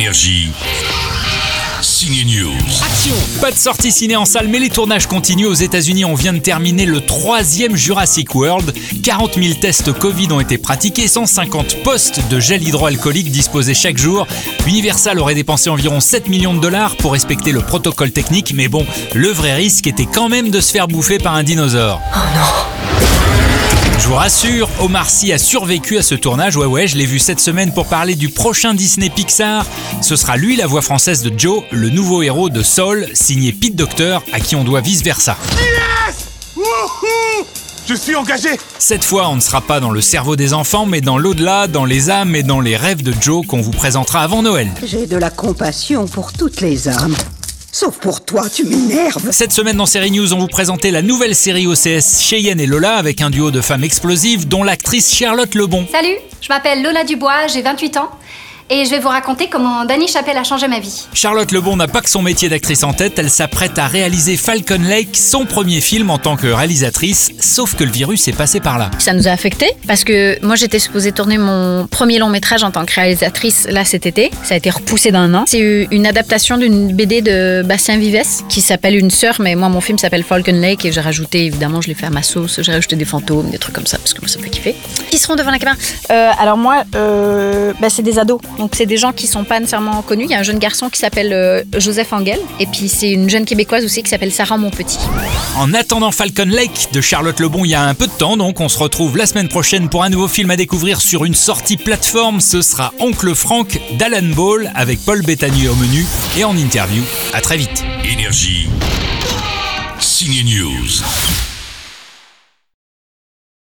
Énergie. Ciné News. Action Pas de sortie ciné en salle, mais les tournages continuent. Aux États-Unis, on vient de terminer le troisième Jurassic World. 40 000 tests Covid ont été pratiqués, 150 postes de gel hydroalcoolique disposés chaque jour. Universal aurait dépensé environ 7 millions de dollars pour respecter le protocole technique, mais bon, le vrai risque était quand même de se faire bouffer par un dinosaure. Oh non je vous rassure, Omar Sy a survécu à ce tournage. Ouais, ouais, je l'ai vu cette semaine pour parler du prochain Disney Pixar. Ce sera lui la voix française de Joe, le nouveau héros de Soul, signé Pete Docter, à qui on doit vice versa. Yes Je suis engagé Cette fois, on ne sera pas dans le cerveau des enfants, mais dans l'au-delà, dans les âmes et dans les rêves de Joe qu'on vous présentera avant Noël. J'ai de la compassion pour toutes les âmes. Sauf pour toi, tu m'énerves. Cette semaine dans Série News, on vous présentait la nouvelle série OCS Cheyenne et Lola avec un duo de femmes explosives dont l'actrice Charlotte Lebon. Salut, je m'appelle Lola Dubois, j'ai 28 ans et je vais vous raconter comment Danny Chapelle a changé ma vie. Charlotte Lebon n'a pas que son métier d'actrice en tête, elle s'apprête à réaliser Falcon Lake, son premier film en tant que réalisatrice, sauf que le virus est passé par là. Ça nous a affecté parce que moi j'étais supposée tourner mon premier long métrage en tant que réalisatrice là cet été, ça a été repoussé d'un an. C'est une adaptation d'une BD de Bastien Vives qui s'appelle Une sœur, mais moi mon film s'appelle Falcon Lake et j'ai rajouté évidemment, je l'ai fait à ma sauce, j'ai rajouté des fantômes, des trucs comme ça parce que moi ça me fait kiffer. Seront devant la caméra euh, Alors moi, euh, bah, c'est des ados. Donc c'est des gens qui sont pas nécessairement connus. Il y a un jeune garçon qui s'appelle euh, Joseph Angel et puis c'est une jeune québécoise aussi qui s'appelle Sarah Monpetit. En attendant Falcon Lake de Charlotte Lebon, il y a un peu de temps donc on se retrouve la semaine prochaine pour un nouveau film à découvrir sur une sortie plateforme. Ce sera Oncle Frank d'Alan Ball avec Paul Bettany au menu et en interview. À très vite. Énergie. Ciné News.